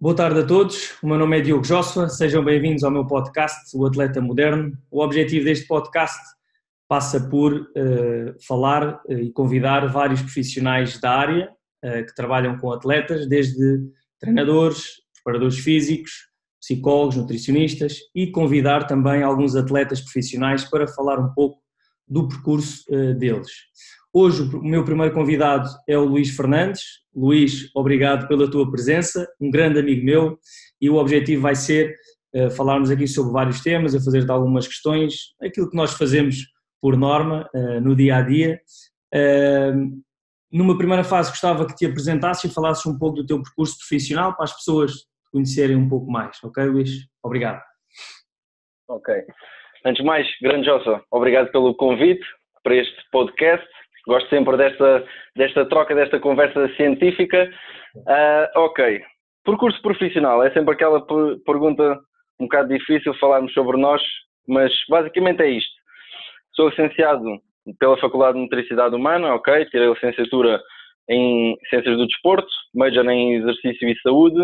Boa tarde a todos, o meu nome é Diogo Joshua, sejam bem-vindos ao meu podcast, O Atleta Moderno. O objetivo deste podcast passa por uh, falar uh, e convidar vários profissionais da área uh, que trabalham com atletas, desde treinadores, preparadores físicos, psicólogos, nutricionistas e convidar também alguns atletas profissionais para falar um pouco do percurso deles. Hoje o meu primeiro convidado é o Luís Fernandes. Luís, obrigado pela tua presença, um grande amigo meu, e o objetivo vai ser uh, falarmos aqui sobre vários temas, a fazer-te algumas questões, aquilo que nós fazemos por norma uh, no dia a dia. Uh, numa primeira fase gostava que te apresentasses e falasses um pouco do teu percurso profissional para as pessoas te conhecerem um pouco mais, ok Luís? Obrigado. Ok. Antes de mais, grande Jossa, obrigado pelo convite para este podcast Gosto sempre desta, desta troca, desta conversa científica. Uh, ok. Percurso profissional é sempre aquela pergunta um bocado difícil falarmos sobre nós, mas basicamente é isto. Sou licenciado pela Faculdade de Motricidade Humana, ok, tirei licenciatura em Ciências do Desporto, major em Exercício e Saúde.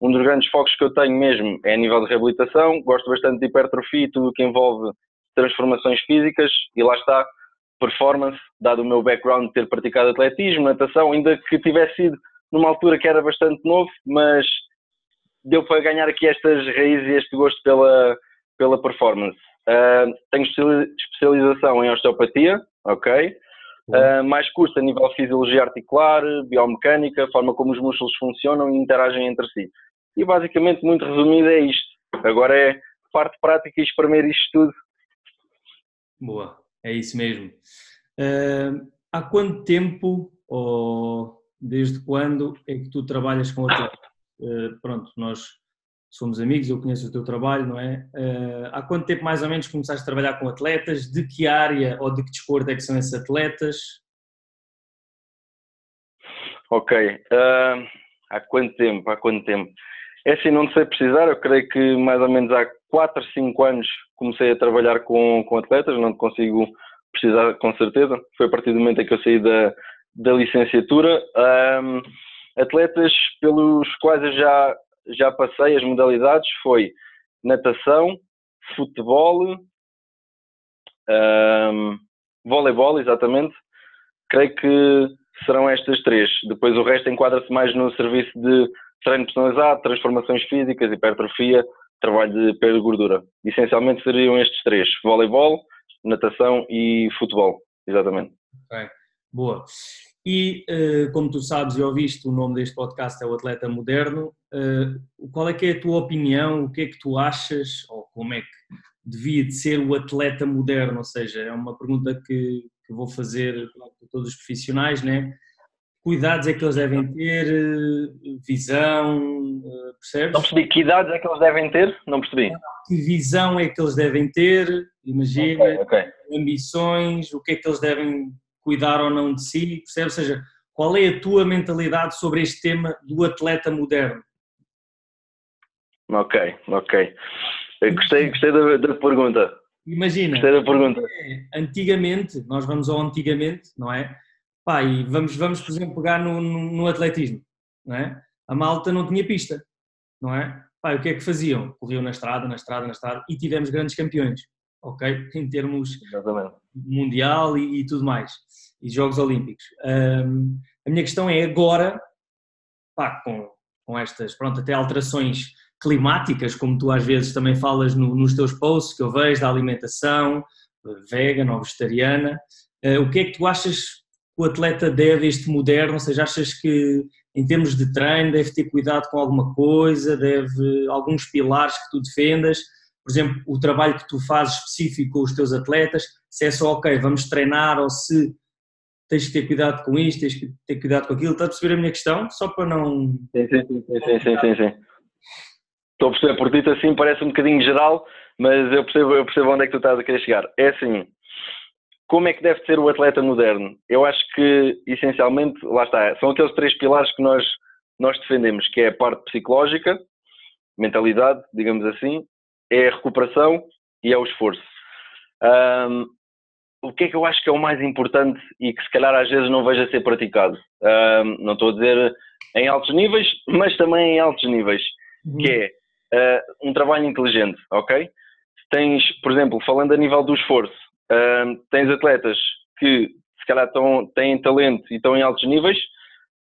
Um dos grandes focos que eu tenho mesmo é a nível de reabilitação. Gosto bastante de hipertrofia e tudo o que envolve transformações físicas, e lá está, performance, dado o meu background de ter praticado atletismo, natação, ainda que tivesse sido numa altura que era bastante novo, mas deu para ganhar aqui estas raízes e este gosto pela, pela performance. Uh, tenho especialização em osteopatia, ok? Uh, mais curso a nível de fisiologia articular, biomecânica, forma como os músculos funcionam e interagem entre si. E basicamente, muito resumido, é isto. Agora é parte prática e espremer isto tudo. Boa. É isso mesmo. Uh, há quanto tempo ou desde quando é que tu trabalhas com atletas? Uh, pronto, nós somos amigos, eu conheço o teu trabalho, não é? Uh, há quanto tempo mais ou menos começaste a trabalhar com atletas? De que área ou de que desporto é que são esses atletas? Ok. Há quanto tempo? Há quanto tempo? É assim, não sei precisar, eu creio que mais ou menos há 4, 5 anos comecei a trabalhar com, com atletas, não consigo precisar com certeza. Foi a partir do momento em que eu saí da, da licenciatura. Um, atletas pelos quais eu já, já passei as modalidades foi natação, futebol, um, voleibol, exatamente. Creio que serão estas três. Depois o resto enquadra-se mais no serviço de treino personalizado, transformações físicas, hipertrofia, trabalho de perda de gordura. Essencialmente seriam estes três: voleibol, natação e futebol, exatamente. Ok, boa. E uh, como tu sabes e ouviste, o nome deste podcast é o Atleta Moderno. Uh, qual é que é a tua opinião? O que é que tu achas? Ou como é que devia de ser o atleta moderno? Ou seja, é uma pergunta que, que vou fazer a todos os profissionais, né? Cuidados é que eles devem ter, eh, visão, eh, percebes? Não percebi, que idades é que eles devem ter? Não percebi. Que visão é que eles devem ter, imagina, okay, okay. ambições, o que é que eles devem cuidar ou não de si, percebes? Ou seja, qual é a tua mentalidade sobre este tema do atleta moderno? Ok, ok. gostei, gostei da, da pergunta. Imagina, gostei da pergunta. antigamente, nós vamos ao antigamente, não é? Pá, e vamos, vamos, por exemplo, pegar no, no, no, atletismo, não é? A malta não tinha pista, não é? Pá, o que é que faziam? Corriam na estrada, na estrada, na estrada e tivemos grandes campeões, ok? Em termos Exatamente. mundial e, e, tudo mais, e Jogos Olímpicos. Um, a minha questão é agora, pá, com, com estas, pronto, até alterações climáticas, como tu às vezes também falas no, nos teus posts que eu vejo, da alimentação vegan ou vegetariana, uh, o que é que tu achas o atleta deve, este moderno, ou seja, achas que em termos de treino deve ter cuidado com alguma coisa, deve alguns pilares que tu defendas, por exemplo, o trabalho que tu fazes específico com os teus atletas, se é só, ok, vamos treinar ou se tens que ter cuidado com isto, tens que ter cuidado com aquilo, estás a perceber a minha questão? Só para não... Sim, sim, sim, sim, sim, sim, sim. Estou a perceber, por dito assim parece um bocadinho geral, mas eu percebo, eu percebo onde é que tu estás a querer chegar. É assim, como é que deve ser o atleta moderno? Eu acho que, essencialmente, lá está, são aqueles três pilares que nós, nós defendemos, que é a parte psicológica, mentalidade, digamos assim, é a recuperação e é o esforço. Um, o que é que eu acho que é o mais importante e que se calhar às vezes não vejo a ser praticado? Uh, não estou a dizer em altos níveis, mas também em altos níveis, uhum. que é uh, um trabalho inteligente, ok? Tens, por exemplo, falando a nível do esforço, uh, tens atletas que se calhar estão, têm talento e estão em altos níveis,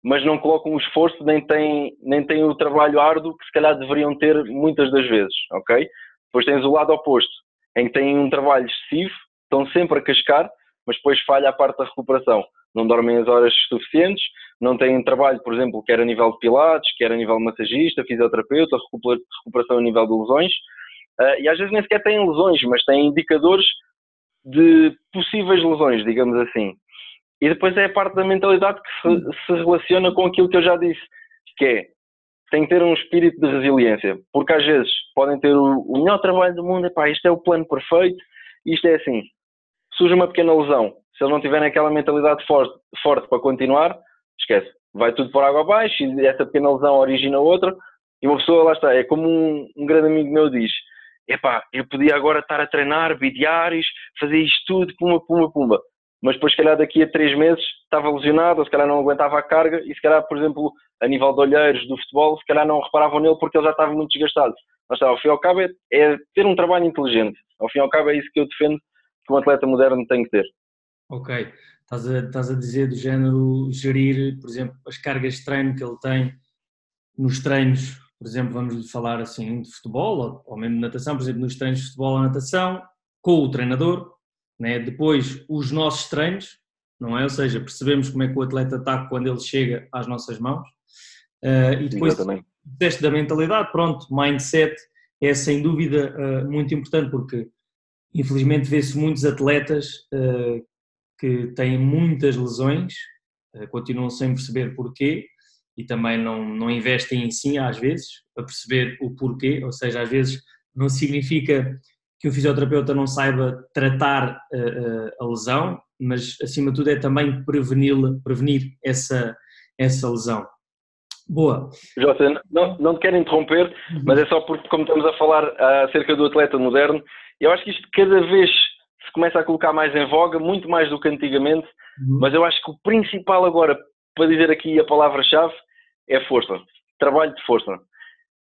mas não colocam o esforço nem têm, nem têm o trabalho árduo que se calhar deveriam ter muitas das vezes, ok? Depois tens o lado oposto, em que têm um trabalho excessivo, estão sempre a cascar, mas depois falha a parte da recuperação. Não dormem as horas suficientes, não têm trabalho, por exemplo, quer a nível de pilates, quer a nível de massagista, fisioterapeuta, recuperação a nível de lesões, uh, e às vezes nem sequer têm lesões, mas têm indicadores de possíveis lesões, digamos assim. E depois é a parte da mentalidade que se, se relaciona com aquilo que eu já disse, que é tem que ter um espírito de resiliência, porque às vezes podem ter o, o melhor trabalho do mundo, epá, isto é o plano perfeito, isto é assim. Surge uma pequena lesão, se eles não tiverem aquela mentalidade forte, forte para continuar, esquece, vai tudo por água abaixo e essa pequena lesão origina outra, e uma pessoa, lá está, é como um, um grande amigo meu diz, epá, eu podia agora estar a treinar bidiários, fazer isto tudo, pumba, pumba, pumba mas depois, se calhar, daqui a três meses estava lesionado, ou se calhar não aguentava a carga, e se calhar, por exemplo, a nível de olheiros do futebol, se calhar não reparavam nele porque ele já estava muito desgastado. Mas ao fim e ao cabo, é, é, ter um trabalho inteligente. Ao fim e ao cabo, é isso que eu defendo que um atleta moderno tem que ter. Ok. Estás a, estás a dizer do género gerir, por exemplo, as cargas de treino que ele tem nos treinos, por exemplo, vamos falar assim de futebol ou, ou mesmo de natação, por exemplo, nos treinos de futebol ou natação, com o treinador, né? Depois, os nossos treinos, não é? Ou seja, percebemos como é que o atleta está quando ele chega às nossas mãos. Uh, e depois, deste da mentalidade, pronto, mindset é sem dúvida uh, muito importante porque infelizmente vê-se muitos atletas uh, que têm muitas lesões, continuam sem perceber porquê e também não, não investem em si às vezes para perceber o porquê, ou seja, às vezes não significa que o fisioterapeuta não saiba tratar uh, a lesão, mas acima de tudo é também prevenir, prevenir essa, essa lesão. Boa. José, não, não te quero interromper, uhum. mas é só porque, como estamos a falar acerca do atleta moderno, eu acho que isto cada vez se começa a colocar mais em voga, muito mais do que antigamente, uhum. mas eu acho que o principal agora, para dizer aqui a palavra-chave, é força. Trabalho de força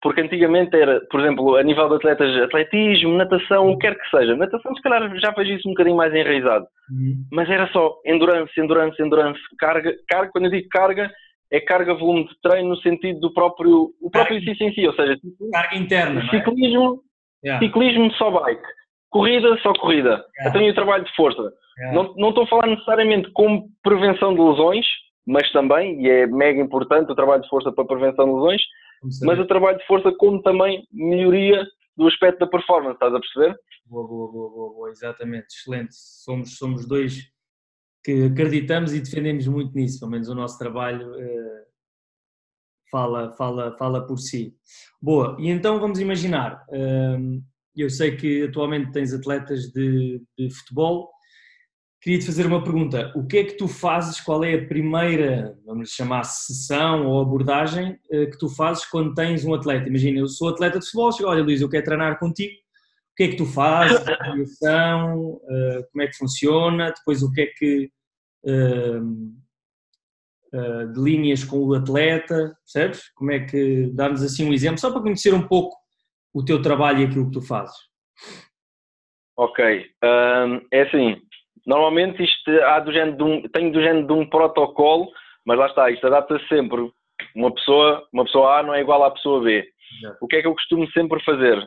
porque antigamente era, por exemplo, a nível de atletas, atletismo, natação, o que quer que seja. Natação, se calhar, já vejo isso um bocadinho mais enraizado. Uhum. Mas era só endurance, endurance, endurance, carga, carga. Quando eu digo carga, é carga volume de treino no sentido do próprio, o próprio exercício em si, ou seja, carga interna. É? Ciclismo, é? yeah. ciclismo só bike, corrida só corrida. Yeah. Eu tenho o trabalho de força. Yeah. Não, não estou a falar necessariamente como prevenção de lesões, mas também, e é mega importante o trabalho de força para prevenção de lesões, mas o trabalho de força como também melhoria do aspecto da performance, estás a perceber? Boa, boa, boa, boa, boa, exatamente, excelente. Somos, somos dois que acreditamos e defendemos muito nisso, pelo menos o nosso trabalho uh, fala, fala, fala por si. Boa, e então vamos imaginar, uh, eu sei que atualmente tens atletas de, de futebol, Queria te fazer uma pergunta. O que é que tu fazes? Qual é a primeira, vamos chamar sessão ou abordagem eh, que tu fazes quando tens um atleta? Imagina, eu sou atleta de futebol, chego, olha Luís, eu quero treinar contigo. O que é que tu fazes? Avaliação? Eh, como é que funciona? Depois o que é que uh, uh, delinhas com o atleta? Percebes? Como é que, dá-nos assim um exemplo, só para conhecer um pouco o teu trabalho e aquilo que tu fazes. Ok, um, é assim, Normalmente isto há do género de um, tenho do género de um protocolo, mas lá está, isto adapta-se sempre. Uma pessoa, uma pessoa A não é igual à pessoa B. O que é que eu costumo sempre fazer?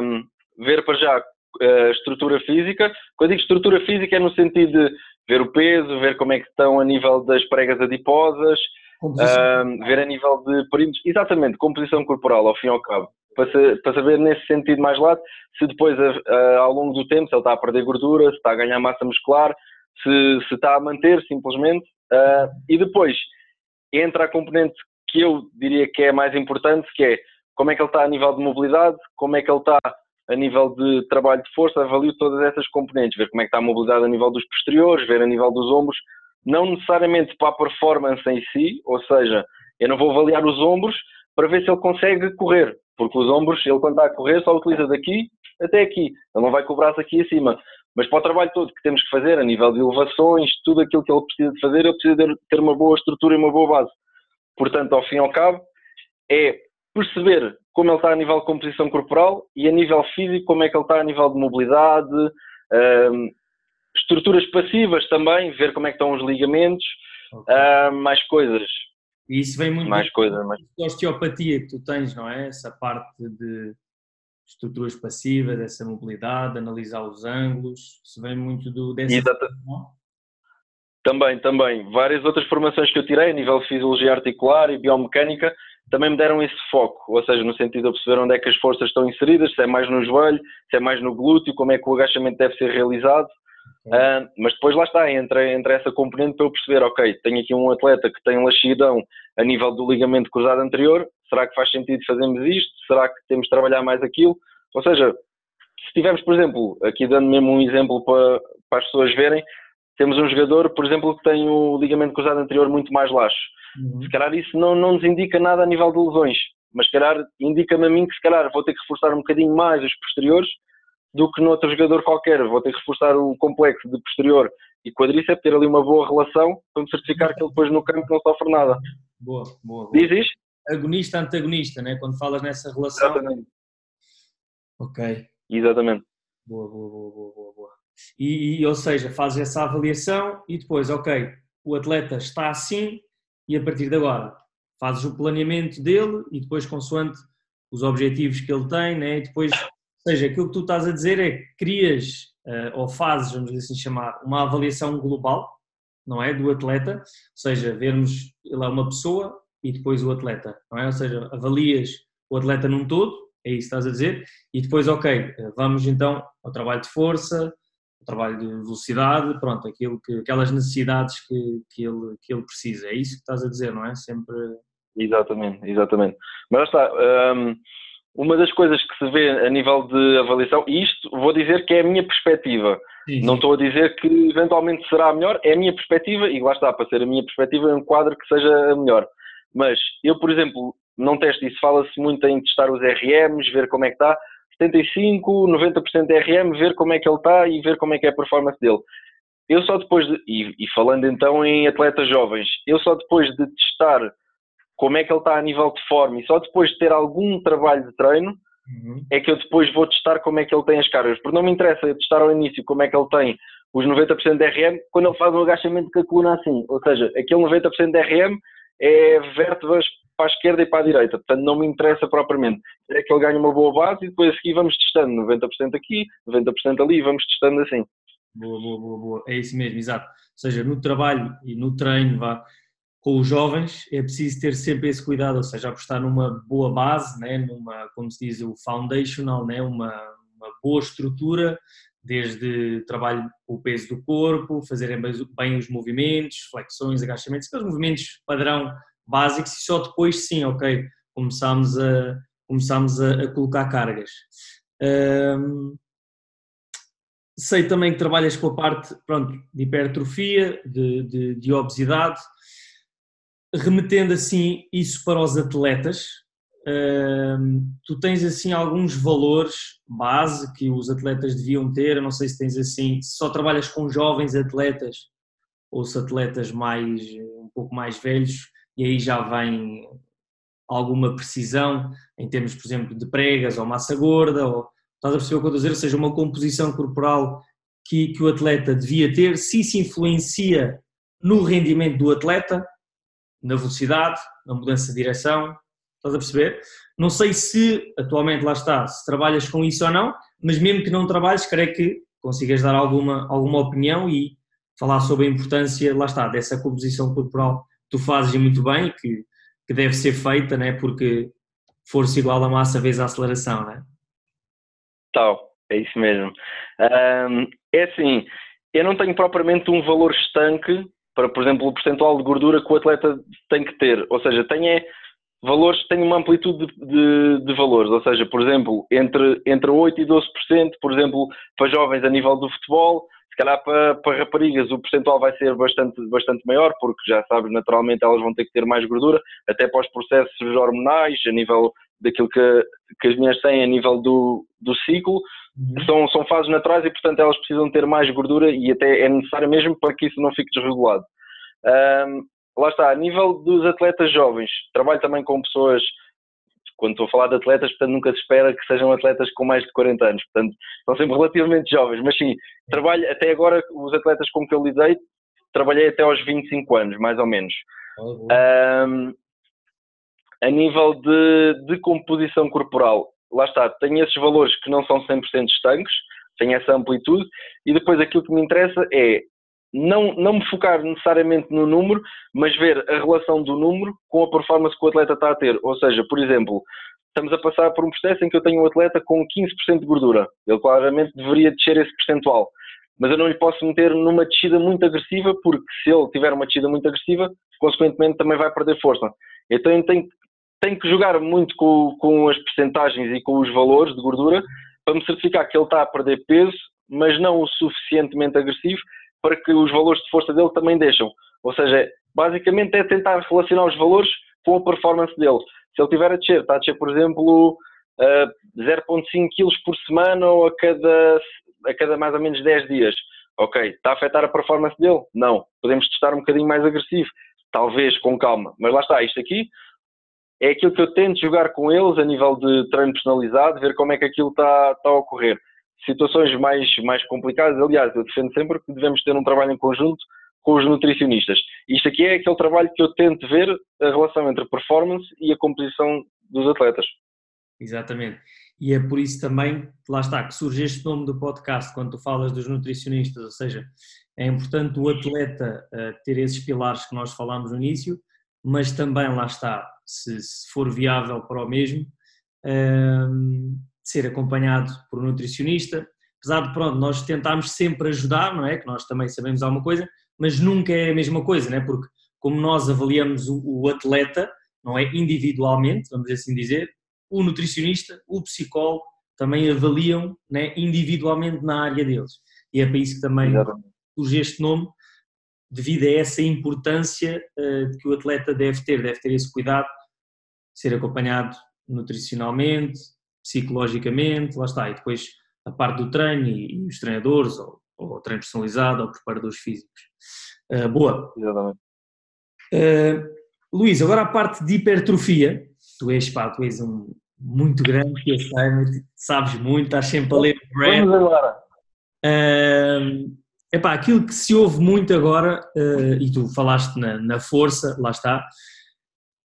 Um, ver para já a estrutura física. Quando digo estrutura física é no sentido de ver o peso, ver como é que estão a nível das pregas adiposas, um, ver a nível de perímetros. Exatamente, composição corporal, ao fim e ao cabo para, para saber nesse sentido mais lado se depois ao longo do tempo se ele está a perder gordura, se está a ganhar massa muscular, se, se está a manter simplesmente uh, e depois entra a componente que eu diria que é mais importante que é como é que ele está a nível de mobilidade, como é que ele está a nível de trabalho de força, avalio todas essas componentes, ver como é que está a mobilidade a nível dos posteriores, ver a nível dos ombros, não necessariamente para a performance em si, ou seja, eu não vou avaliar os ombros para ver se ele consegue correr, porque os ombros, ele quando está a correr, só utiliza daqui até aqui. Ele não vai com o braço aqui acima. Mas para o trabalho todo que temos que fazer, a nível de elevações, tudo aquilo que ele precisa de fazer, ele precisa ter uma boa estrutura e uma boa base. Portanto, ao fim e ao cabo, é perceber como ele está a nível de composição corporal e a nível físico como é que ele está a nível de mobilidade, um, estruturas passivas também, ver como é que estão os ligamentos, okay. uh, mais coisas. E isso vem muito mais coisas, mais... da osteopatia que tu tens, não é? Essa parte de estruturas passivas, dessa mobilidade, analisar os ângulos, isso vem muito do dessa Exato. Também, também. Várias outras formações que eu tirei a nível de fisiologia articular e biomecânica também me deram esse foco, ou seja, no sentido de perceber onde é que as forças estão inseridas, se é mais no joelho, se é mais no glúteo, como é que o agachamento deve ser realizado. Uh, mas depois lá está, entra, entra essa componente para eu perceber, ok, tenho aqui um atleta que tem laxidão a nível do ligamento cruzado anterior, será que faz sentido fazermos isto? Será que temos de trabalhar mais aquilo? Ou seja, se tivermos, por exemplo, aqui dando mesmo um exemplo para, para as pessoas verem, temos um jogador, por exemplo, que tem o ligamento cruzado anterior muito mais laxo. Uhum. Se calhar isso não, não nos indica nada a nível de lesões, mas se calhar indica-me a mim que se calhar vou ter que reforçar um bocadinho mais os posteriores do que noutro jogador qualquer. Vou ter que reforçar o complexo de posterior e quadríceps, ter ali uma boa relação para me certificar que ele depois no campo não sofre nada. Boa, boa. boa. Diz isto? Agonista, antagonista, né? quando falas nessa relação. Exatamente. Ok. Exatamente. Boa, boa, boa, boa, boa. boa. E, e, ou seja, fazes essa avaliação e depois, ok, o atleta está assim e a partir de agora fazes o planeamento dele e depois consoante os objetivos que ele tem, né? e depois ou seja, aquilo que tu estás a dizer é que crias uh, ou fazes, vamos assim chamar, uma avaliação global, não é? Do atleta, ou seja, vermos ele é uma pessoa e depois o atleta, não é? Ou seja, avalias o atleta num todo, é isso que estás a dizer, e depois, ok, eh, vamos então ao trabalho de força, ao trabalho de velocidade, pronto, aquilo que, aquelas necessidades que, que, ele, que ele precisa, é isso que estás a dizer, não é? Sempre. Exatamente, exatamente. Mas está. Um uma das coisas que se vê a nível de avaliação, e isto vou dizer que é a minha perspectiva, sim, não estou a dizer que eventualmente será a melhor, é a minha perspectiva, e lá está, para ser a minha perspectiva, é um quadro que seja a melhor. Mas eu, por exemplo, não testo isso, fala-se muito em testar os RMs, ver como é que está, 75, 90% de RM, ver como é que ele está e ver como é que é a performance dele. Eu só depois de, e, e falando então em atletas jovens, eu só depois de testar como é que ele está a nível de forma e só depois de ter algum trabalho de treino uhum. é que eu depois vou testar como é que ele tem as cargas. Porque não me interessa testar ao início como é que ele tem os 90% de RM quando ele faz um agachamento com a coluna assim. Ou seja, aquele 90% de RM é vértebras para a esquerda e para a direita. Portanto, não me interessa propriamente. É que ele ganhe uma boa base e depois aqui vamos testando 90% aqui, 90% ali e vamos testando assim. Boa, boa, boa, boa. É isso mesmo, exato. Ou seja, no trabalho e no treino, vá, com os jovens é preciso ter sempre esse cuidado, ou seja, apostar numa boa base, né, numa, como se diz, o foundational, né, uma, uma boa estrutura, desde trabalho com o peso do corpo, fazerem bem os movimentos, flexões, agachamentos, aqueles movimentos padrão básicos e só depois sim, ok, começamos a, começamos a, a colocar cargas. Um, sei também que trabalhas com a parte pronto, de hipertrofia, de, de, de obesidade, remetendo assim isso para os atletas, tu tens assim alguns valores base que os atletas deviam ter, não sei se tens assim, se só trabalhas com jovens atletas ou se atletas mais, um pouco mais velhos e aí já vem alguma precisão em termos, por exemplo, de pregas ou massa gorda, ou estás a perceber o que eu estou a dizer, ou seja, uma composição corporal que, que o atleta devia ter, se isso influencia no rendimento do atleta, na velocidade, na mudança de direção, estás a perceber? Não sei se atualmente lá está, se trabalhas com isso ou não, mas mesmo que não trabalhes, creio que consigas dar alguma, alguma opinião e falar sobre a importância, lá está, dessa composição corporal que tu fazes muito bem, que, que deve ser feita, né? porque força igual a massa vezes a aceleração, né? Tal, é isso mesmo. Um, é assim, eu não tenho propriamente um valor estanque para, por exemplo, o percentual de gordura que o atleta tem que ter. Ou seja, tem é, valores, tem uma amplitude de, de, de, valores. Ou seja, por exemplo, entre, entre 8% e 12%, por exemplo, para jovens a nível do futebol, se calhar para, para raparigas o percentual vai ser bastante, bastante maior, porque já sabes, naturalmente elas vão ter que ter mais gordura, até para os processos hormonais, a nível daquilo que, que as mulheres têm a nível do, do ciclo. Uhum. são, são fases naturais e, portanto, elas precisam ter mais gordura e até é necessário mesmo para que isso não fique desregulado. Um, lá está, a nível dos atletas jovens, trabalho também com pessoas, quando estou a falar de atletas, portanto nunca se espera que sejam atletas com mais de 40 anos, portanto são sempre relativamente jovens, mas sim, trabalho até agora, os atletas com que eu lidei, trabalhei até aos 25 anos, mais ou menos. um, a nível de, de composição corporal, lá está, tenho esses valores que não são 100% estanques, tenho essa amplitude, e depois aquilo que me interessa é não, não me focar necessariamente no número, mas ver a relação do número com a performance que o atleta está a ter. Ou seja, por exemplo, estamos a passar por um processo em que eu tenho um atleta com 15% de gordura. Ele claramente deveria descer esse percentual. Mas eu não lhe posso meter numa descida muito agressiva, porque se ele tiver uma descida muito agressiva, consequentemente também vai perder força. Então eu tenho, tenho que jogar muito com, com as percentagens e com os valores de gordura para me certificar que ele está a perder peso, mas não o suficientemente agressivo para que os valores de força dele também deixam. Ou seja, basicamente é tentar relacionar os valores com a performance dele. Se ele tiver a descer, está a descer, por exemplo, uh, 0,5 kg por semana ou a cada, a cada mais ou menos 10 dias. Ok, está a afetar a performance dele? Não. Podemos testar um bocadinho mais agressivo, talvez com calma. Mas lá está, isto aqui é aquilo que eu tento jogar com eles a nível de treino personalizado, ver como é que aquilo está, está a ocorrer situações mais, mais complicadas. Aliás, eu defendo sempre que devemos ter um trabalho em conjunto com os nutricionistas. Isto aqui é aquele trabalho que eu tento ver a relação entre performance e a composição dos atletas. Exatamente. E é por isso também, lá está, que surge este nome do podcast, quando tu falas dos nutricionistas, ou seja, é importante o atleta uh, ter esses pilares que nós falámos no início, mas também, lá está, se, se for viável para o mesmo, uh, ser acompanhado por um nutricionista, apesar de, pronto, nós tentarmos sempre ajudar, não é? Que nós também sabemos alguma coisa, mas nunca é a mesma coisa, não é? Porque como nós avaliamos o, o atleta, não é? Individualmente, vamos assim dizer, o nutricionista, o psicólogo também avaliam né, individualmente na área deles. E é para isso que também surge este nome, devido a essa importância uh, que o atleta deve ter, deve ter esse cuidado, ser acompanhado nutricionalmente, psicologicamente, lá está, e depois a parte do treino e, e os treinadores, ou, ou treino personalizado, ou preparadores físicos. Uh, boa. Exatamente. Uh, Luís, agora a parte de hipertrofia, tu és, pá, tu és um muito grande, eu sei, sabes muito, estás sempre a ler Vamos agora. Uh, epá, aquilo que se ouve muito agora, uh, e tu falaste na, na força, lá está,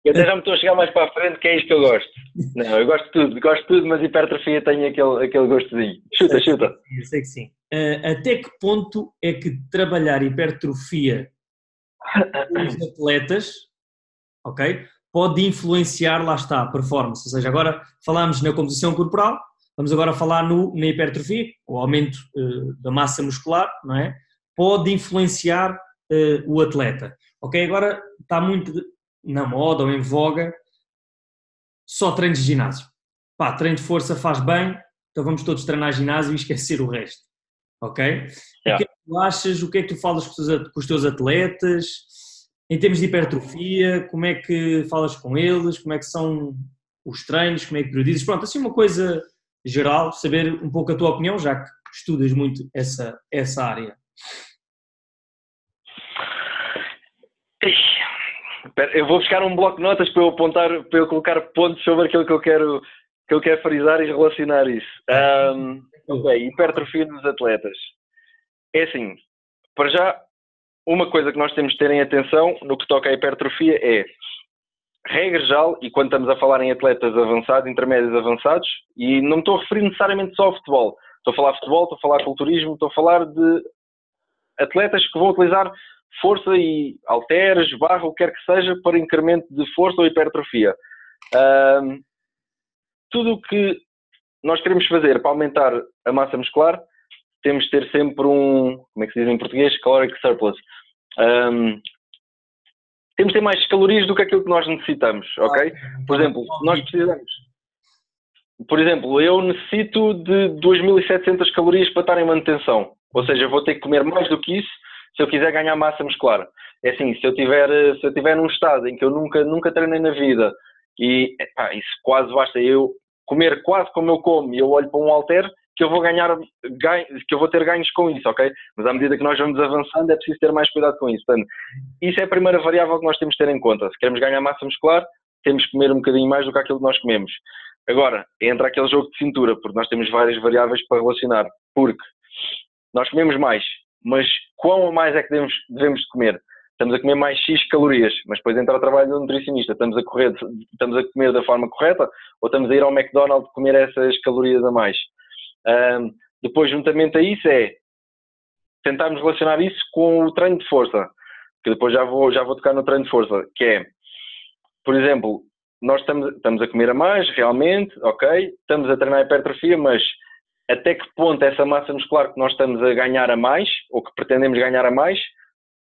eu até já me estou a chegar mais para a frente, que é isto que eu gosto. Não, eu gosto de tudo, gosto de tudo, mas hipertrofia tem aquele, aquele gostozinho. Chuta, chuta. Eu sei que sim. Uh, até que ponto é que trabalhar hipertrofia nos atletas, ok, pode influenciar, lá está, a performance? Ou seja, agora falámos na composição corporal, vamos agora falar no, na hipertrofia, o aumento uh, da massa muscular, não é? Pode influenciar uh, o atleta. Ok, agora está muito na moda ou em voga, só treinos de ginásio. Pá, treino de força faz bem, então vamos todos treinar ginásio e esquecer o resto. Ok? Yeah. O que é que tu achas? O que é que tu falas com os teus atletas? Em termos de hipertrofia, como é que falas com eles? Como é que são os treinos? Como é que priorizas? Pronto, assim uma coisa geral, saber um pouco a tua opinião, já que estudas muito essa, essa área. eu vou buscar um bloco de notas para eu apontar, para eu colocar pontos sobre aquilo que eu quero, que eu quero frisar e relacionar isso. Um, ok, hipertrofia dos atletas. É assim, para já, uma coisa que nós temos de ter em atenção no que toca à hipertrofia é, regra geral, e quando estamos a falar em atletas avançados, intermédios avançados, e não me estou a referir necessariamente só ao futebol, estou a falar futebol, estou a falar culturismo, estou a falar de atletas que vão utilizar força e halteres, barra, o que quer que seja, para incremento de força ou hipertrofia. Um, tudo o que nós queremos fazer para aumentar a massa muscular, temos de ter sempre um, como é que se diz em português, caloric surplus. Um, temos de ter mais calorias do que aquilo que nós necessitamos, ok? Por exemplo, nós precisamos. Por exemplo, eu necessito de 2.700 calorias para estar em manutenção. Ou seja, vou ter que comer mais do que isso se eu quiser ganhar massa muscular. É assim, se eu tiver, se eu tiver num estado em que eu nunca, nunca treinei na vida e epá, isso quase basta eu comer quase como eu como e eu olho para um halter, que eu vou ganhar, ganho, que eu vou ter ganhos com isso, ok? Mas à medida que nós vamos avançando é preciso ter mais cuidado com isso. Portanto, isso é a primeira variável que nós temos de ter em conta. Se queremos ganhar massa muscular, temos que comer um bocadinho mais do que aquilo que nós comemos. Agora, entra aquele jogo de cintura, porque nós temos várias variáveis para relacionar. Porque nós comemos mais, mas quão mais é que devemos, devemos de comer? Estamos a comer mais X calorias, mas depois entra o trabalho do nutricionista. Estamos a, correr, estamos a comer da forma correta ou estamos a ir ao McDonald's comer essas calorias a mais? Um, depois, juntamente a isso, é tentarmos relacionar isso com o treino de força, que depois já vou, já vou tocar no treino de força, que é, por exemplo, nós estamos, estamos a comer a mais, realmente, ok, estamos a treinar a hipertrofia, mas até que ponto essa massa muscular que nós estamos a ganhar a mais, ou que pretendemos ganhar a mais,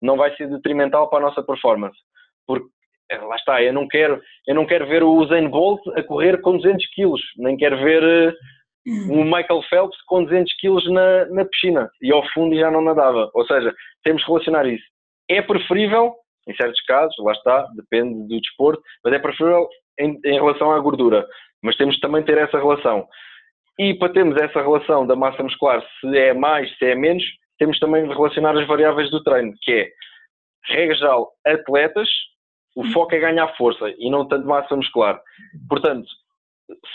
não vai ser detrimental para a nossa performance. Porque, eh, lá está, eu não quero, eu não quero ver o Usain Bolt a correr com 200 quilos, nem quero ver uh, o Michael Phelps com 200 quilos na, na piscina e ao fundo já não nadava. Ou seja, temos que relacionar isso. É preferível, em certos casos, lá está, depende do desporto, mas é preferível em, em relação à gordura. Mas temos também de ter essa relação. E para termos essa relação da massa muscular, se é mais, se é menos, temos também de relacionar as variáveis do treino, que é, regra geral, atletas, o foco é ganhar força e não tanto massa muscular. Portanto,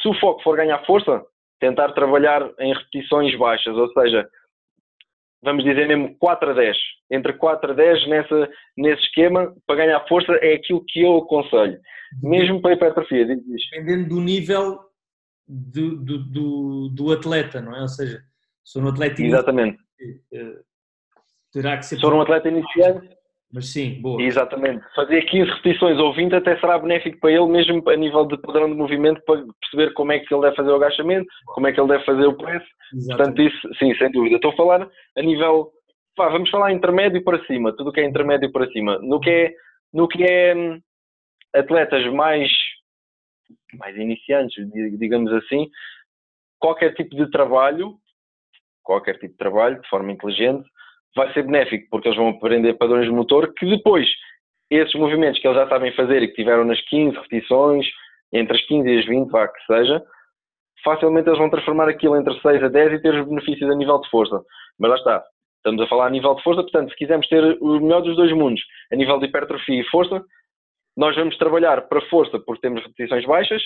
se o foco for ganhar força, tentar trabalhar em repetições baixas, ou seja, vamos dizer mesmo 4 a 10. Entre 4 a 10 nessa, nesse esquema, para ganhar força, é aquilo que eu aconselho. Mesmo para hipertrofia. Dependendo do nível do, do, do, do, atleta, não é? Ou seja, se um atleta Exatamente. Eh, terá que ser. Se for um atleta iniciante, mas sim, boa. Exatamente. Fazer 15 repetições ou 20 até será benéfico para ele, mesmo a nível de padrão de movimento, para perceber como é que ele deve fazer o agachamento, como é que ele deve fazer o preço. Portanto, isso, sim, sem dúvida. Estou a falar a nível. Pá, vamos falar intermédio para cima, tudo o que é intermédio para cima. No que é, no que é hum, atletas mais, mais iniciantes, digamos assim, qualquer tipo de trabalho, qualquer tipo de trabalho, de forma inteligente, vai ser benéfico, porque eles vão aprender padrões de motor que depois, esses movimentos que eles já sabem fazer e que tiveram nas 15 repetições, entre as 15 e as 20, vá que seja, facilmente eles vão transformar aquilo entre 6 a 10 e ter os benefícios a nível de força. Mas lá está, estamos a falar a nível de força, portanto, se quisermos ter o melhor dos dois mundos, a nível de hipertrofia e força, nós vamos trabalhar para força porque temos repetições baixas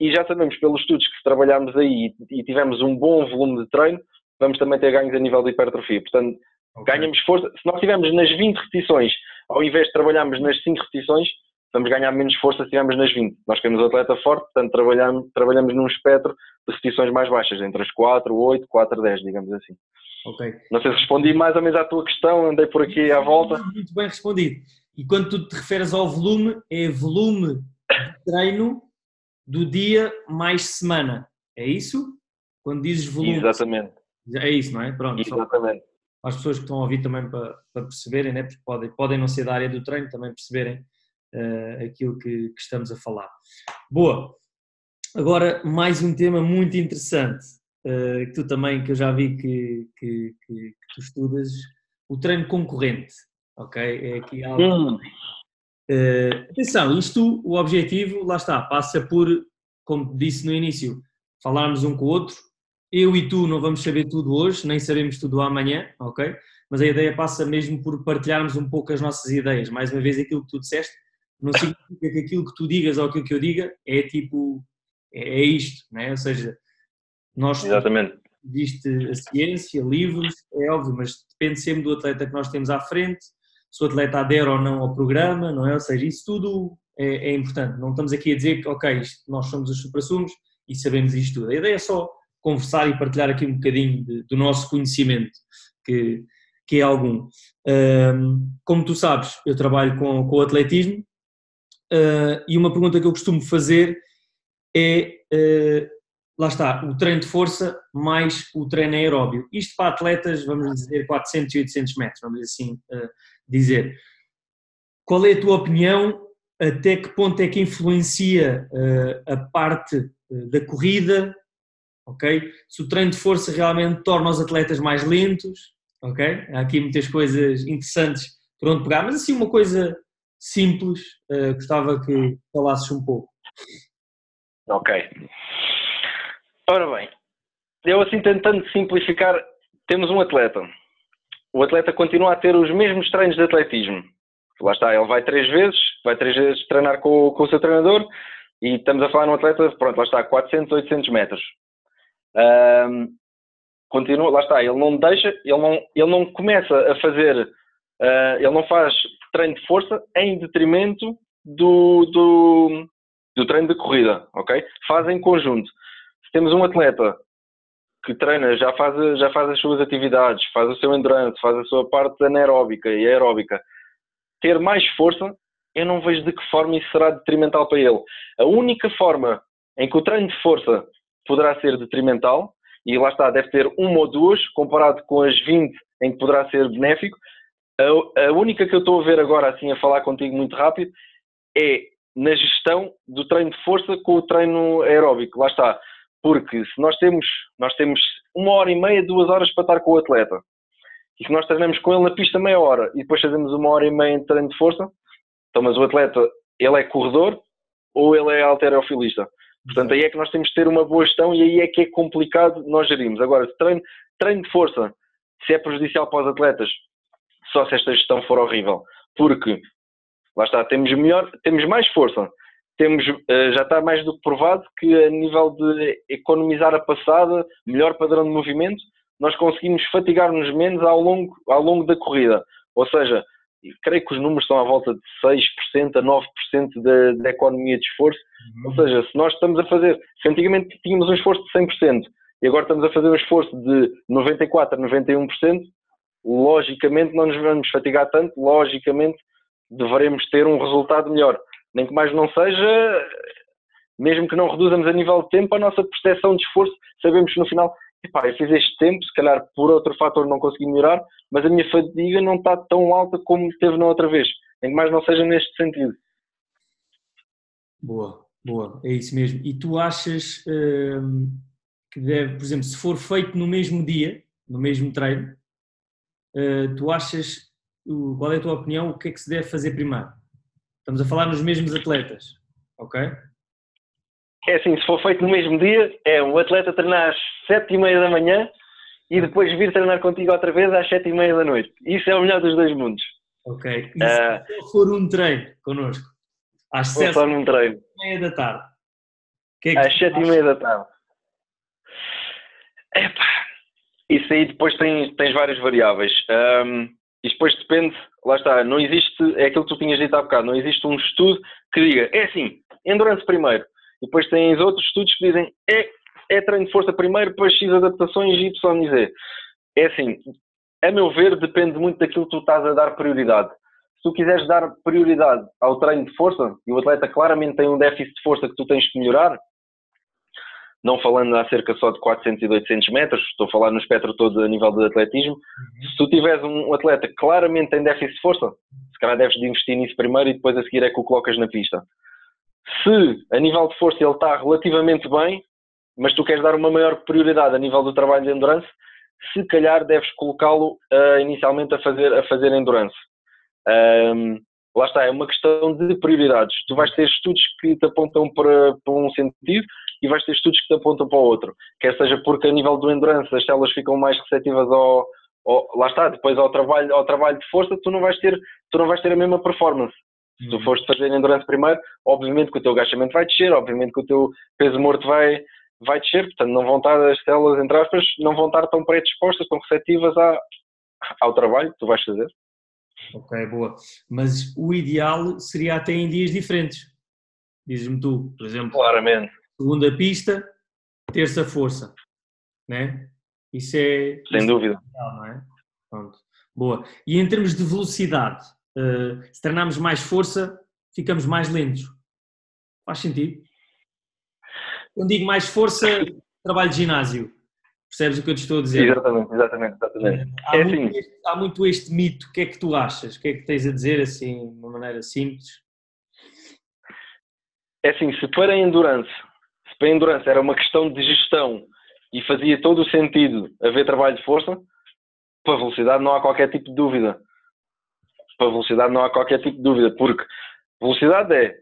e já sabemos pelos estudos que se trabalharmos aí e tivemos um bom volume de treino, vamos também ter ganhos a nível de hipertrofia. Portanto, Okay. Ganhamos força. Se nós estivermos nas 20 repetições, ao invés de trabalharmos nas 5 repetições, vamos ganhar menos força se estivermos nas 20. Nós queremos um atleta forte, portanto trabalhamos, trabalhamos num espectro de repetições mais baixas, entre as 4, 8, 4, 10, digamos assim. Ok. Não sei se respondi mais ou menos à tua questão, andei por aqui à volta. Muito bem respondido. E quando tu te referes ao volume, é volume de treino do dia mais semana. É isso? Quando dizes volume. Exatamente. É isso, não é? Pronto. Exatamente as pessoas que estão a ouvir também para, para perceberem, né? porque podem, podem não ser da área do treino, também perceberem uh, aquilo que, que, estamos a falar. Boa! Agora, mais um tema muito interessante, uh, que tu também, que eu já vi que, que, que, tu estudas, o treino concorrente, ok? É aqui algo... Hum. Uh, atenção, isto, o objetivo, lá está, passa por, como disse no início, falarmos um com o outro, eu e tu não vamos saber tudo hoje, nem sabemos tudo amanhã, ok? Mas a ideia passa mesmo por partilharmos um pouco as nossas ideias. Mais uma vez, aquilo que tu disseste não significa que aquilo que tu digas ou aquilo que eu diga é tipo, é, é isto, né? Ou seja, nós Exatamente. existe a ciência, livros, é óbvio, mas depende sempre do atleta que nós temos à frente, se o atleta adere ou não ao programa, não é? Ou seja, isso tudo é, é importante. Não estamos aqui a dizer que, ok, nós somos os supra-sumos e sabemos isto tudo. A ideia é só conversar e partilhar aqui um bocadinho de, do nosso conhecimento, que, que é algum. Um, como tu sabes, eu trabalho com, com o atletismo uh, e uma pergunta que eu costumo fazer é, uh, lá está, o treino de força mais o treino aeróbio. Isto para atletas, vamos dizer, 400 e 800 metros, vamos assim uh, dizer. Qual é a tua opinião? Até que ponto é que influencia a parte da corrida ok? Se o treino de força realmente torna os atletas mais lentos, ok? Há aqui muitas coisas interessantes por onde pegar, mas assim uma coisa simples, uh, gostava que falasses um pouco. Ok. Ora bem, eu assim tentando simplificar, temos um atleta. O atleta continua a ter os mesmos treinos de atletismo. Lá está, ele vai três vezes, vai três vezes treinar com, com o seu treinador e estamos a falar num atleta, pronto, lá está, 400, 800 metros. Um, continua, lá está, ele não deixa, ele não, ele não começa a fazer, uh, ele não faz treino de força em detrimento do, do, do treino de corrida, ok? Faz em conjunto. Se temos um atleta que treina, já faz, já faz as suas atividades, faz o seu endurance, faz a sua parte anaeróbica e aeróbica, ter mais força, eu não vejo de que forma isso será detrimental para ele. A única forma em que o treino de força poderá ser detrimental, e lá está, deve ter uma ou duas, comparado com as 20 em que poderá ser benéfico, a, a única que eu estou a ver agora, assim, a falar contigo muito rápido, é na gestão do treino de força com o treino aeróbico. Lá está. Porque se nós temos, nós temos uma hora e meia, duas horas para estar com o atleta, e se nós treinamos com ele na pista meia hora e depois fazemos uma hora e meia de treino de força, então, mas o atleta, ele é corredor ou ele é alterofilista? Portanto, aí é que nós temos de ter uma boa gestão e aí é que é complicado nós gerirmos. Agora, treino, treino de força, se é prejudicial para os atletas, só se esta gestão for horrível. Porque, lá está, temos, melhor, temos mais força, temos, eh, já está mais do que provado que a nível de economizar a passada, melhor padrão de movimento, nós conseguimos fatigar-nos menos ao longo, ao longo da corrida. Ou seja, creio que os números estão à volta de 6% a 9% da, da economia de esforço. Uhum. Ou seja, se nós estamos a fazer, se antigamente tínhamos um esforço de 100% e agora estamos a fazer um esforço de 94% a 91%, logicamente não nos vamos fatigar tanto, logicamente deveremos ter um resultado melhor. Nem que mais não seja, mesmo que não reduzamos a nível de tempo, a nossa percepção de esforço, sabemos que no final epá, eu fiz este tempo, se calhar por outro fator não consegui melhorar, mas a minha fadiga não está tão alta como teve na outra vez. Que mais não seja neste sentido. Boa, boa, é isso mesmo. E tu achas hum, que deve, por exemplo, se for feito no mesmo dia, no mesmo treino, uh, tu achas, qual é a tua opinião, o que é que se deve fazer primeiro? Estamos a falar nos mesmos atletas, ok? É assim, se for feito no mesmo dia, é um atleta treinar às sete e meia da manhã e depois vir treinar contigo outra vez às sete e meia da noite. Isso é o melhor dos dois mundos. Ok. E se uh, for um treino connosco? Às sete e meia da tarde. Que é que às sete e meia da tarde. Epá, isso aí depois tens, tens várias variáveis. Um, e depois depende, lá está, não existe, é aquilo que tu tinhas dito há bocado, não existe um estudo que diga, é assim, endurance primeiro, depois tens outros estudos que dizem é, é treino de força primeiro, depois X adaptações Y e Z. É assim, a meu ver, depende muito daquilo que tu estás a dar prioridade. Se tu quiseres dar prioridade ao treino de força, e o atleta claramente tem um déficit de força que tu tens que melhorar, não falando acerca só de 400 e 800 metros, estou a falar no espectro todo a nível de atletismo, uhum. se tu tiveres um atleta que claramente tem déficit de força, se calhar deves de investir nisso primeiro e depois a seguir é que o colocas na pista. Se a nível de força ele está relativamente bem, mas tu queres dar uma maior prioridade a nível do trabalho de endurance, se calhar deves colocá-lo uh, inicialmente a fazer, a fazer endurance. Um, lá está, é uma questão de prioridades. Tu vais ter estudos que te apontam para, para, um sentido e vais ter estudos que te apontam para o outro. Quer seja porque a nível do endurance as células ficam mais receptivas ao, ao, lá está, depois ao trabalho, ao trabalho de força, tu não vais ter, tu não vais ter a mesma performance. Se tu fores fazer endurance primeiro, obviamente que o teu agachamento vai descer, obviamente que o teu peso morto vai, vai descer, portanto não vão estar as células, entre aspas, não vão estar tão predispostas, tão receptivas à, ao trabalho que tu vais fazer. Ok, boa. Mas o ideal seria até em dias diferentes. Dizes-me tu, por exemplo. Claramente. Segunda pista, terça força. Né? Isso é. Sem isso dúvida. É ideal, não é? Pronto. Boa. E em termos de velocidade, uh, se treinarmos mais força, ficamos mais lentos. Faz sentido? Quando digo mais força, trabalho de ginásio. Percebes o que eu te estou a dizer? Exatamente, exatamente, exatamente. Uh, há, é muito assim. este, há muito este mito. O que é que tu achas? O que é que tens a dizer assim, de uma maneira simples? É assim, se para a endurance, se para a endurance era uma questão de gestão e fazia todo o sentido haver trabalho de força, para a velocidade não há qualquer tipo de dúvida para velocidade não há qualquer tipo de dúvida, porque velocidade é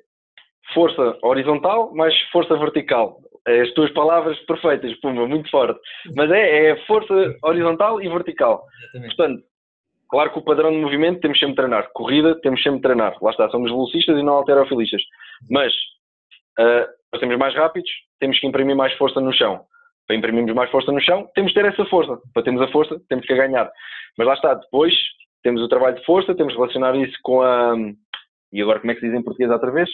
força horizontal mais força vertical. É as tuas palavras perfeitas, Puma, muito forte. Mas é, é força horizontal e vertical. Exatamente. Portanto, claro que o padrão de movimento temos sempre de treinar. Corrida temos sempre de treinar. Lá está, somos velocistas e não alterofilistas. Mas, uh, para sermos mais rápidos, temos que imprimir mais força no chão. Para imprimirmos mais força no chão, temos de ter essa força. Para termos a força, temos que ganhar. Mas lá está, depois temos o trabalho de força, temos de relacionar isso com a. E agora, como é que se diz em português outra vez?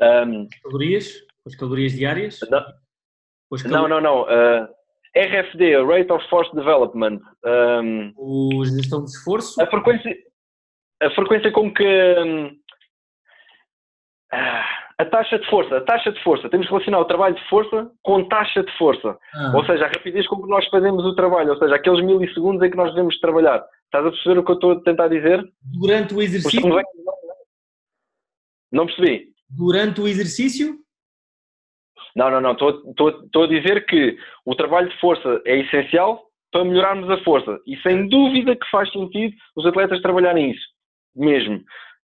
Um, calorias? As calorias diárias? Não, não, não. não. Uh, RFD, Rate of Force Development. Um, o gestão de esforço? A frequência, a frequência com que. Um, a taxa de força, a taxa de força. Temos que relacionar o trabalho de força com taxa de força. Ah. Ou seja, a rapidez com que nós fazemos o trabalho. Ou seja, aqueles milissegundos em que nós devemos trabalhar. Estás a perceber o que eu estou a tentar dizer? Durante o exercício? Não percebi. Durante o exercício? Não, não, não. Estou a dizer que o trabalho de força é essencial para melhorarmos a força. E sem dúvida que faz sentido os atletas trabalharem isso. Mesmo.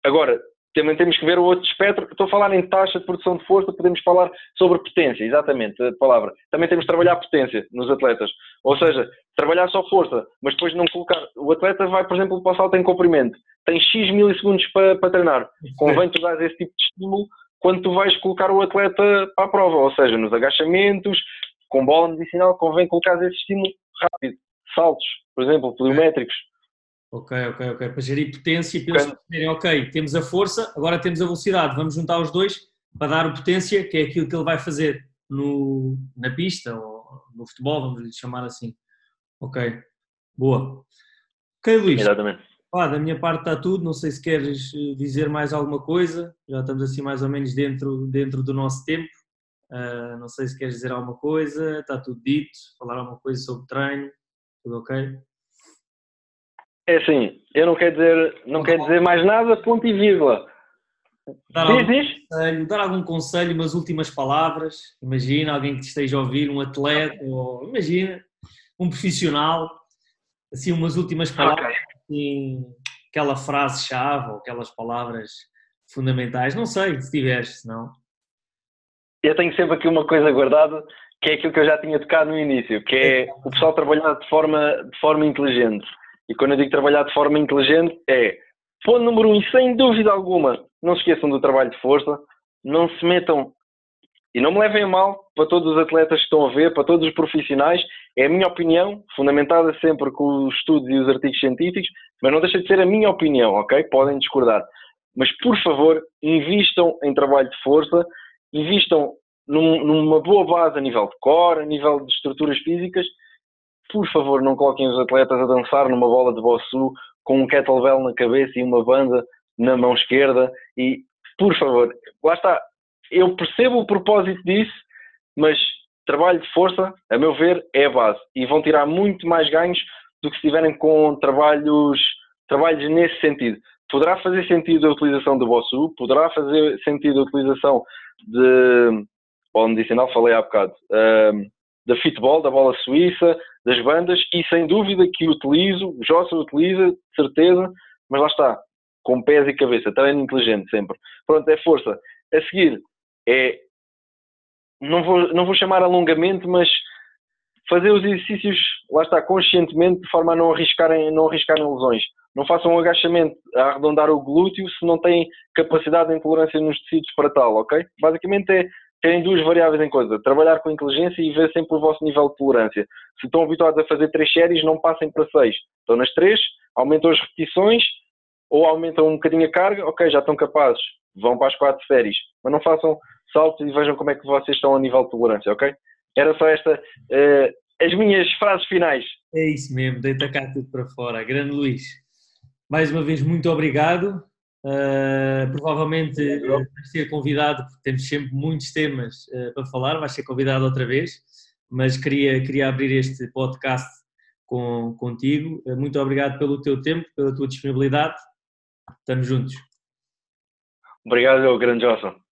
Agora, também temos que ver o outro espectro. Estou a falar em taxa de produção de força, podemos falar sobre potência, exatamente, a palavra. Também temos que trabalhar potência nos atletas. Ou seja, trabalhar só força, mas depois não colocar. O atleta vai, por exemplo, para o salto em comprimento, tem X milissegundos para, para treinar. Convém tu dar esse tipo de estímulo quando tu vais colocar o atleta para a prova, ou seja, nos agachamentos, com bola medicinal, convém colocar esse estímulo rápido. Saltos, por exemplo, pliométricos. Ok, ok, ok. Para gerir potência e para eles perceberem, ok, temos a força, agora temos a velocidade, vamos juntar os dois para dar o potência, que é aquilo que ele vai fazer no, na pista ou no futebol, vamos lhe chamar assim. Ok, boa. Ok, Luís. Exatamente. Ah, da minha parte está tudo, não sei se queres eh, dizer mais alguma coisa, já estamos assim mais ou menos dentro, dentro do nosso tempo. Uh, não sei se queres dizer alguma coisa, está tudo dito, falar alguma coisa sobre treino, tudo ok? É assim, eu não quero dizer, não quero dizer mais nada, ponto e vírgula. Dar algum, conselho, dar algum conselho, umas últimas palavras. Imagina alguém que te esteja a ouvir, um atleta, ou imagina, um profissional, assim, umas últimas palavras, okay. assim, aquela frase-chave ou aquelas palavras fundamentais. Não sei se tiveres, senão. Eu tenho sempre aqui uma coisa guardada, que é aquilo que eu já tinha tocado no início, que é o pessoal trabalhar de forma, de forma inteligente. E quando eu digo trabalhar de forma inteligente, é ponto número um, e sem dúvida alguma, não se esqueçam do trabalho de força, não se metam, e não me levem mal, para todos os atletas que estão a ver, para todos os profissionais, é a minha opinião, fundamentada sempre com os estudos e os artigos científicos, mas não deixa de ser a minha opinião, ok? Podem discordar. Mas, por favor, invistam em trabalho de força, invistam num, numa boa base a nível de core, a nível de estruturas físicas, por favor, não coloquem os atletas a dançar numa bola de bossu com um kettlebell na cabeça e uma banda na mão esquerda. E, por favor, lá está. Eu percebo o propósito disso, mas trabalho de força, a meu ver, é a base. E vão tirar muito mais ganhos do que se estiverem com trabalhos, trabalhos nesse sentido. Poderá fazer sentido a utilização do Bossu, poderá fazer sentido a utilização de. Bola medicinal, falei há bocado. Um, da futebol, da bola suíça, das bandas, e sem dúvida que utilizo, o Jossa utiliza, de certeza, mas lá está, com pés e cabeça, treino inteligente sempre. Pronto, é força. A seguir, é, não vou, não vou chamar alongamento, mas fazer os exercícios, lá está, conscientemente, de forma a não arriscarem, não arriscarem lesões. Não façam um agachamento a arredondar o glúteo se não têm capacidade de intolerância nos tecidos para tal, ok? Basicamente é terem duas variáveis em coisa, trabalhar com inteligência e ver sempre o vosso nível de tolerância. Se estão habituados a fazer três séries, não passem para seis. Estão nas três, aumentam as repetições ou aumentam um bocadinho a carga, ok, já estão capazes, vão para as quatro séries. Mas não façam saltos e vejam como é que vocês estão a nível de tolerância, ok? Era só esta, uh, as minhas frases finais. É isso mesmo, deita cá tudo para fora. Grande Luís, mais uma vez muito obrigado. Uh, provavelmente uh, vais ser convidado, porque temos sempre muitos temas uh, para falar, vais ser convidado outra vez, mas queria, queria abrir este podcast com, contigo. Muito obrigado pelo teu tempo, pela tua disponibilidade. Estamos juntos. Obrigado, grande Johnson.